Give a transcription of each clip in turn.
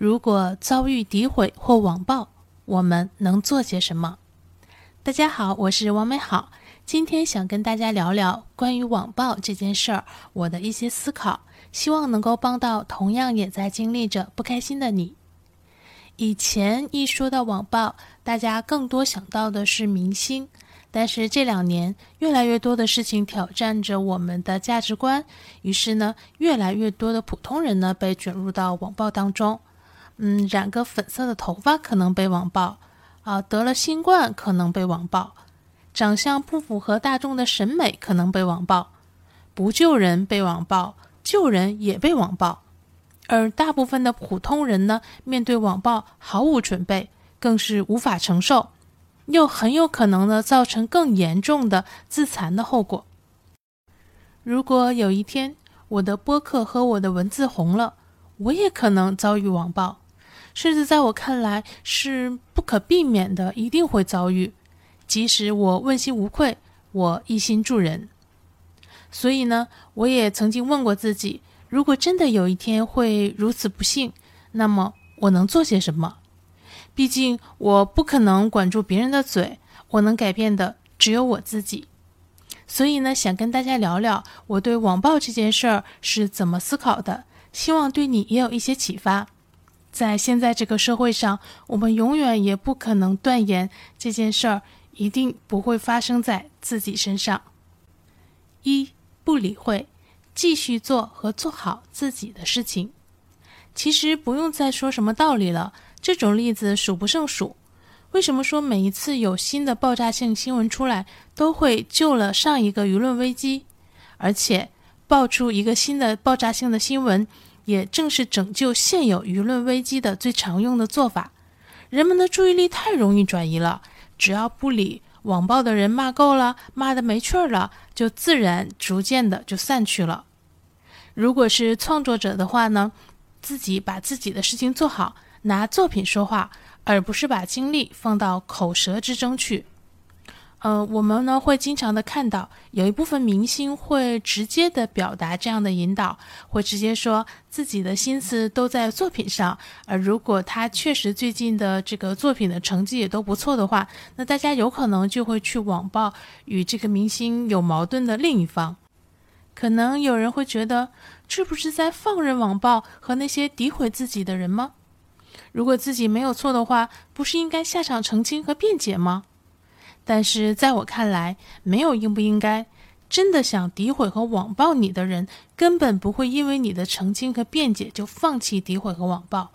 如果遭遇诋毁或网暴，我们能做些什么？大家好，我是王美好，今天想跟大家聊聊关于网暴这件事儿，我的一些思考，希望能够帮到同样也在经历着不开心的你。以前一说到网暴，大家更多想到的是明星。但是这两年，越来越多的事情挑战着我们的价值观，于是呢，越来越多的普通人呢被卷入到网暴当中。嗯，染个粉色的头发可能被网暴，啊，得了新冠可能被网暴，长相不符合大众的审美可能被网暴，不救人被网暴，救人也被网暴。而大部分的普通人呢，面对网暴毫无准备，更是无法承受。又很有可能呢，造成更严重的自残的后果。如果有一天我的播客和我的文字红了，我也可能遭遇网暴，甚至在我看来是不可避免的，一定会遭遇。即使我问心无愧，我一心助人。所以呢，我也曾经问过自己：如果真的有一天会如此不幸，那么我能做些什么？毕竟我不可能管住别人的嘴，我能改变的只有我自己。所以呢，想跟大家聊聊我对网暴这件事儿是怎么思考的，希望对你也有一些启发。在现在这个社会上，我们永远也不可能断言这件事儿一定不会发生在自己身上。一不理会，继续做和做好自己的事情。其实不用再说什么道理了。这种例子数不胜数。为什么说每一次有新的爆炸性新闻出来，都会救了上一个舆论危机？而且爆出一个新的爆炸性的新闻，也正是拯救现有舆论危机的最常用的做法。人们的注意力太容易转移了，只要不理网暴的人骂够了，骂的没趣儿了，就自然逐渐的就散去了。如果是创作者的话呢，自己把自己的事情做好。拿作品说话，而不是把精力放到口舌之争去。呃，我们呢会经常的看到，有一部分明星会直接的表达这样的引导，会直接说自己的心思都在作品上。而如果他确实最近的这个作品的成绩也都不错的话，那大家有可能就会去网暴与这个明星有矛盾的另一方。可能有人会觉得，这不是在放任网暴和那些诋毁自己的人吗？如果自己没有错的话，不是应该下场澄清和辩解吗？但是在我看来，没有应不应该。真的想诋毁和网暴你的人，根本不会因为你的澄清和辩解就放弃诋毁和网暴，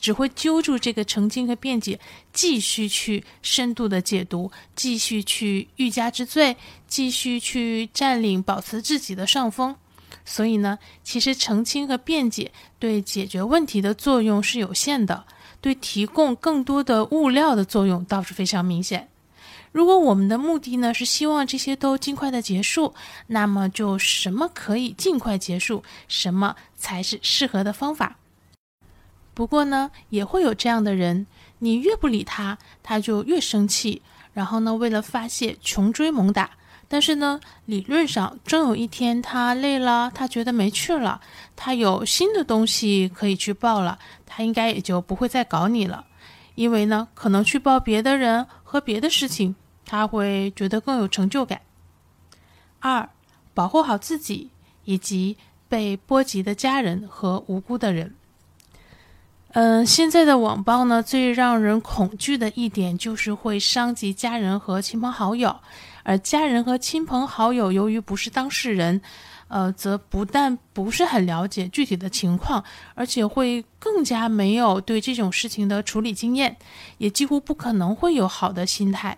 只会揪住这个澄清和辩解，继续去深度的解读，继续去欲加之罪，继续去占领、保持自己的上风。所以呢，其实澄清和辩解对解决问题的作用是有限的，对提供更多的物料的作用倒是非常明显。如果我们的目的呢是希望这些都尽快的结束，那么就什么可以尽快结束，什么才是适合的方法。不过呢，也会有这样的人，你越不理他，他就越生气，然后呢，为了发泄，穷追猛打。但是呢，理论上，终有一天他累了，他觉得没趣了，他有新的东西可以去报了，他应该也就不会再搞你了，因为呢，可能去报别的人和别的事情，他会觉得更有成就感。二，保护好自己以及被波及的家人和无辜的人。嗯，现在的网暴呢，最让人恐惧的一点就是会伤及家人和亲朋好友。而家人和亲朋好友由于不是当事人，呃，则不但不是很了解具体的情况，而且会更加没有对这种事情的处理经验，也几乎不可能会有好的心态。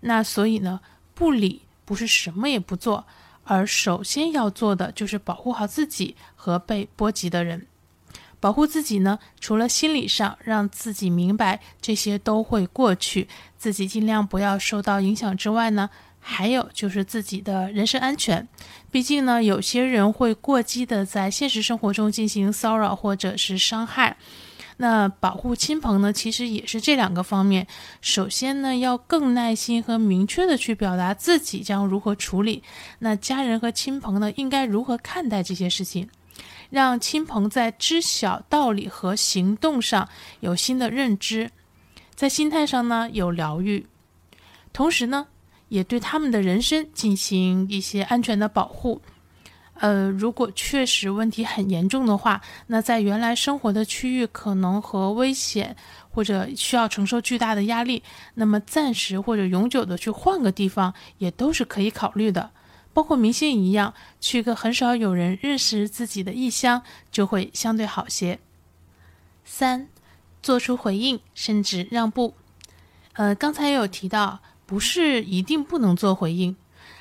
那所以呢，不理不是什么也不做，而首先要做的就是保护好自己和被波及的人。保护自己呢，除了心理上让自己明白这些都会过去，自己尽量不要受到影响之外呢，还有就是自己的人身安全。毕竟呢，有些人会过激的在现实生活中进行骚扰或者是伤害。那保护亲朋呢，其实也是这两个方面。首先呢，要更耐心和明确的去表达自己将如何处理。那家人和亲朋呢，应该如何看待这些事情？让亲朋在知晓道理和行动上有新的认知，在心态上呢有疗愈，同时呢也对他们的人生进行一些安全的保护。呃，如果确实问题很严重的话，那在原来生活的区域可能和危险，或者需要承受巨大的压力，那么暂时或者永久的去换个地方，也都是可以考虑的。包括明星一样，去个很少有人认识自己的异乡，就会相对好些。三，做出回应，甚至让步。呃，刚才也有提到，不是一定不能做回应。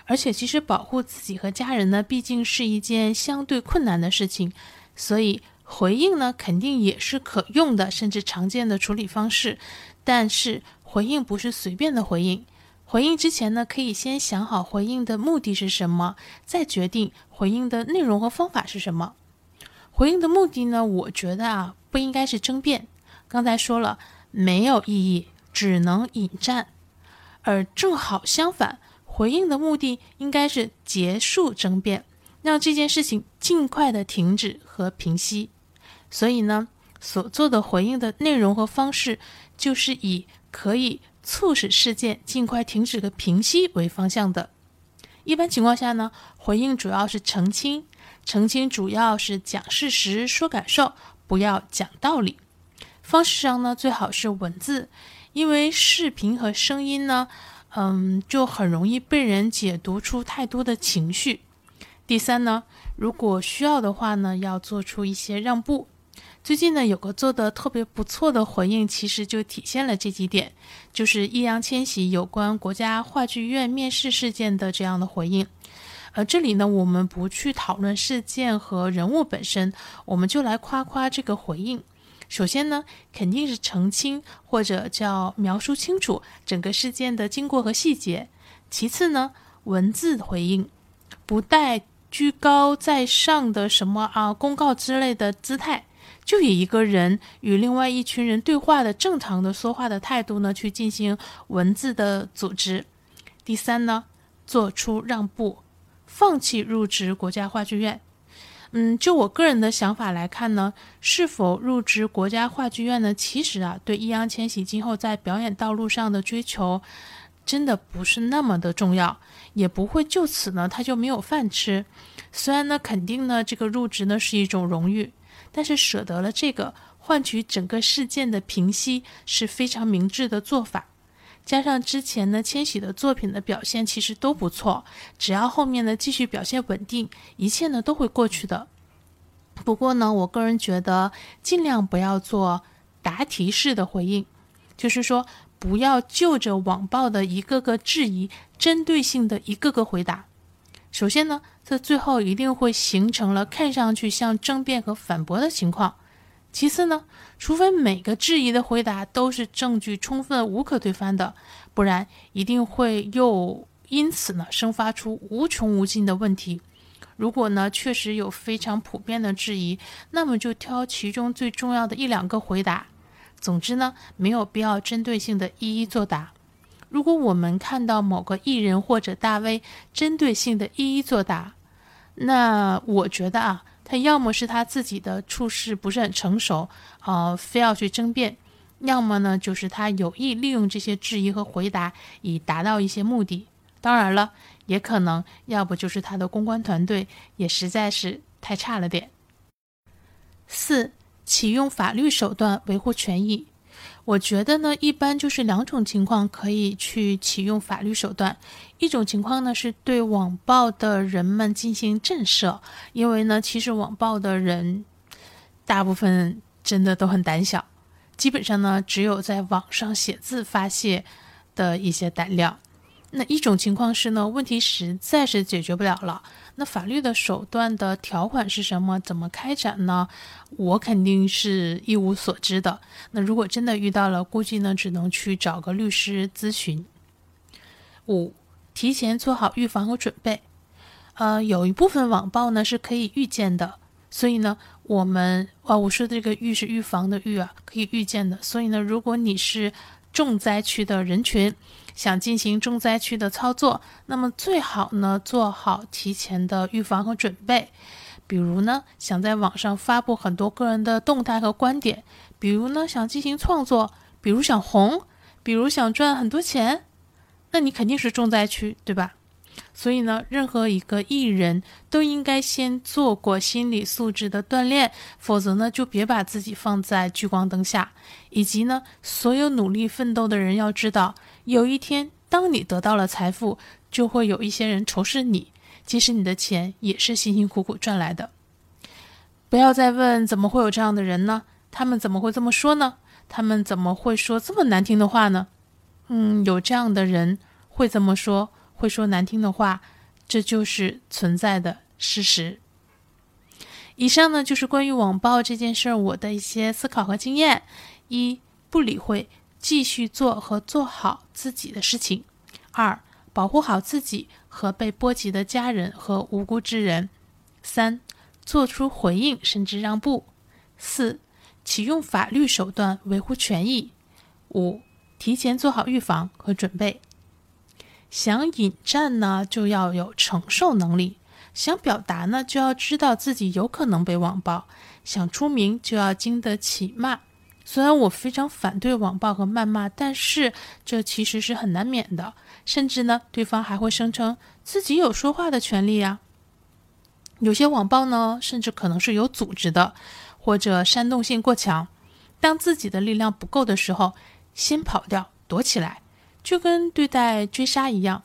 而且，其实保护自己和家人呢，毕竟是一件相对困难的事情，所以回应呢，肯定也是可用的，甚至常见的处理方式。但是，回应不是随便的回应。回应之前呢，可以先想好回应的目的是什么，再决定回应的内容和方法是什么。回应的目的呢，我觉得啊，不应该是争辩。刚才说了，没有意义，只能引战。而正好相反。回应的目的应该是结束争辩，让这件事情尽快的停止和平息。所以呢，所做的回应的内容和方式，就是以可以促使事件尽快停止和平息为方向的。一般情况下呢，回应主要是澄清，澄清主要是讲事实、说感受，不要讲道理。方式上呢，最好是文字，因为视频和声音呢。嗯，就很容易被人解读出太多的情绪。第三呢，如果需要的话呢，要做出一些让步。最近呢，有个做的特别不错的回应，其实就体现了这几点，就是易烊千玺有关国家话剧院面试事件的这样的回应。呃，这里呢，我们不去讨论事件和人物本身，我们就来夸夸这个回应。首先呢，肯定是澄清或者叫描述清楚整个事件的经过和细节。其次呢，文字回应不带居高在上的什么啊公告之类的姿态，就以一个人与另外一群人对话的正常的说话的态度呢去进行文字的组织。第三呢，做出让步，放弃入职国家话剧院。嗯，就我个人的想法来看呢，是否入职国家话剧院呢？其实啊，对易烊千玺今后在表演道路上的追求，真的不是那么的重要，也不会就此呢他就没有饭吃。虽然呢，肯定呢这个入职呢是一种荣誉，但是舍得了这个，换取整个事件的平息，是非常明智的做法。加上之前呢，千玺的作品的表现其实都不错，只要后面呢继续表现稳定，一切呢都会过去的。不过呢，我个人觉得尽量不要做答题式的回应，就是说不要就着网暴的一个个质疑，针对性的一个个回答。首先呢，这最后一定会形成了看上去像争辩和反驳的情况。其次呢，除非每个质疑的回答都是证据充分、无可推翻的，不然一定会又因此呢生发出无穷无尽的问题。如果呢确实有非常普遍的质疑，那么就挑其中最重要的一两个回答。总之呢，没有必要针对性的一一作答。如果我们看到某个艺人或者大 V 针对性的一一作答，那我觉得啊。他要么是他自己的处事不是很成熟，呃，非要去争辩；要么呢，就是他有意利用这些质疑和回答，以达到一些目的。当然了，也可能要不就是他的公关团队也实在是太差了点。四，启用法律手段维护权益。我觉得呢，一般就是两种情况可以去启用法律手段。一种情况呢，是对网暴的人们进行震慑，因为呢，其实网暴的人大部分真的都很胆小，基本上呢，只有在网上写字发泄的一些胆量。那一种情况是呢，问题实在是解决不了了。那法律的手段的条款是什么？怎么开展呢？我肯定是一无所知的。那如果真的遇到了，估计呢，只能去找个律师咨询。五，提前做好预防和准备。呃，有一部分网暴呢是可以预见的，所以呢，我们啊，我说的这个预是预防的预啊，可以预见的。所以呢，如果你是重灾区的人群。想进行重灾区的操作，那么最好呢做好提前的预防和准备，比如呢，想在网上发布很多个人的动态和观点；比如呢，想进行创作；比如想红；比如想赚很多钱，那你肯定是重灾区，对吧？所以呢，任何一个艺人都应该先做过心理素质的锻炼，否则呢，就别把自己放在聚光灯下。以及呢，所有努力奋斗的人要知道，有一天当你得到了财富，就会有一些人仇视你，即使你的钱也是辛辛苦苦赚来的。不要再问怎么会有这样的人呢？他们怎么会这么说呢？他们怎么会说这么难听的话呢？嗯，有这样的人会这么说。会说难听的话，这就是存在的事实。以上呢就是关于网暴这件事儿我的一些思考和经验：一、不理会，继续做和做好自己的事情；二、保护好自己和被波及的家人和无辜之人；三、做出回应甚至让步；四、启用法律手段维护权益；五、提前做好预防和准备。想引战呢，就要有承受能力；想表达呢，就要知道自己有可能被网暴；想出名，就要经得起骂。虽然我非常反对网暴和谩骂，但是这其实是很难免的。甚至呢，对方还会声称自己有说话的权利呀。有些网暴呢，甚至可能是有组织的，或者煽动性过强。当自己的力量不够的时候，先跑掉，躲起来。就跟对待追杀一样，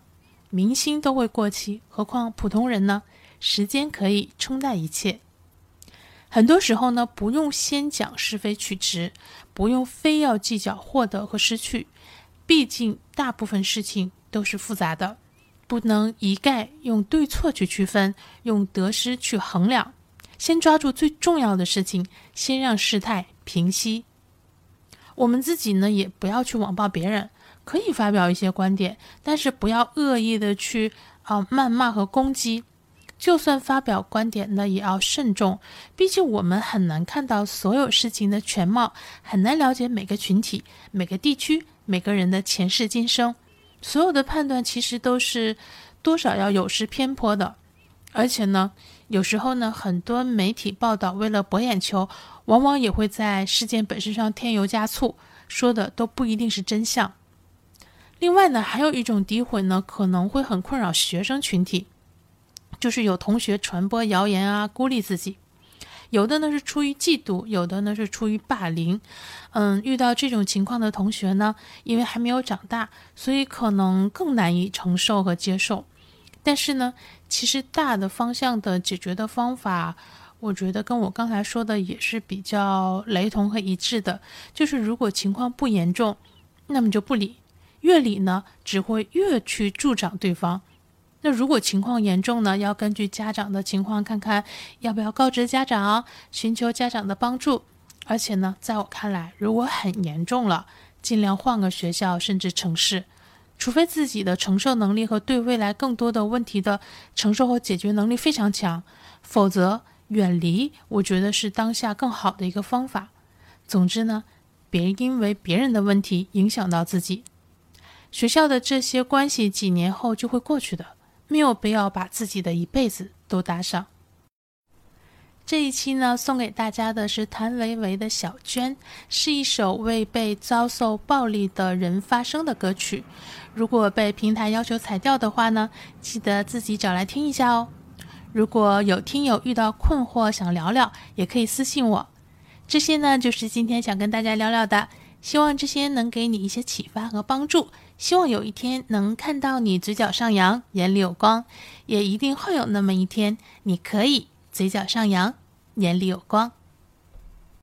明星都会过期，何况普通人呢？时间可以冲淡一切。很多时候呢，不用先讲是非曲直，不用非要计较获得和失去。毕竟大部分事情都是复杂的，不能一概用对错去区分，用得失去衡量。先抓住最重要的事情，先让事态平息。我们自己呢，也不要去网暴别人。可以发表一些观点，但是不要恶意的去啊谩骂和攻击。就算发表观点呢，也要慎重。毕竟我们很难看到所有事情的全貌，很难了解每个群体、每个地区、每个人的前世今生。所有的判断其实都是多少要有失偏颇的。而且呢，有时候呢，很多媒体报道为了博眼球，往往也会在事件本身上添油加醋，说的都不一定是真相。另外呢，还有一种诋毁呢，可能会很困扰学生群体，就是有同学传播谣言啊，孤立自己。有的呢是出于嫉妒，有的呢是出于霸凌。嗯，遇到这种情况的同学呢，因为还没有长大，所以可能更难以承受和接受。但是呢，其实大的方向的解决的方法，我觉得跟我刚才说的也是比较雷同和一致的。就是如果情况不严重，那么就不理。越理呢，只会越去助长对方。那如果情况严重呢，要根据家长的情况，看看要不要告知家长，寻求家长的帮助。而且呢，在我看来，如果很严重了，尽量换个学校，甚至城市。除非自己的承受能力和对未来更多的问题的承受和解决能力非常强，否则远离，我觉得是当下更好的一个方法。总之呢，别因为别人的问题影响到自己。学校的这些关系几年后就会过去的，没有必要把自己的一辈子都搭上。这一期呢，送给大家的是谭维维的《小娟》，是一首为被遭受暴力的人发声的歌曲。如果被平台要求裁掉的话呢，记得自己找来听一下哦。如果有听友遇到困惑想聊聊，也可以私信我。这些呢，就是今天想跟大家聊聊的，希望这些能给你一些启发和帮助。希望有一天能看到你嘴角上扬，眼里有光，也一定会有那么一天，你可以嘴角上扬，眼里有光。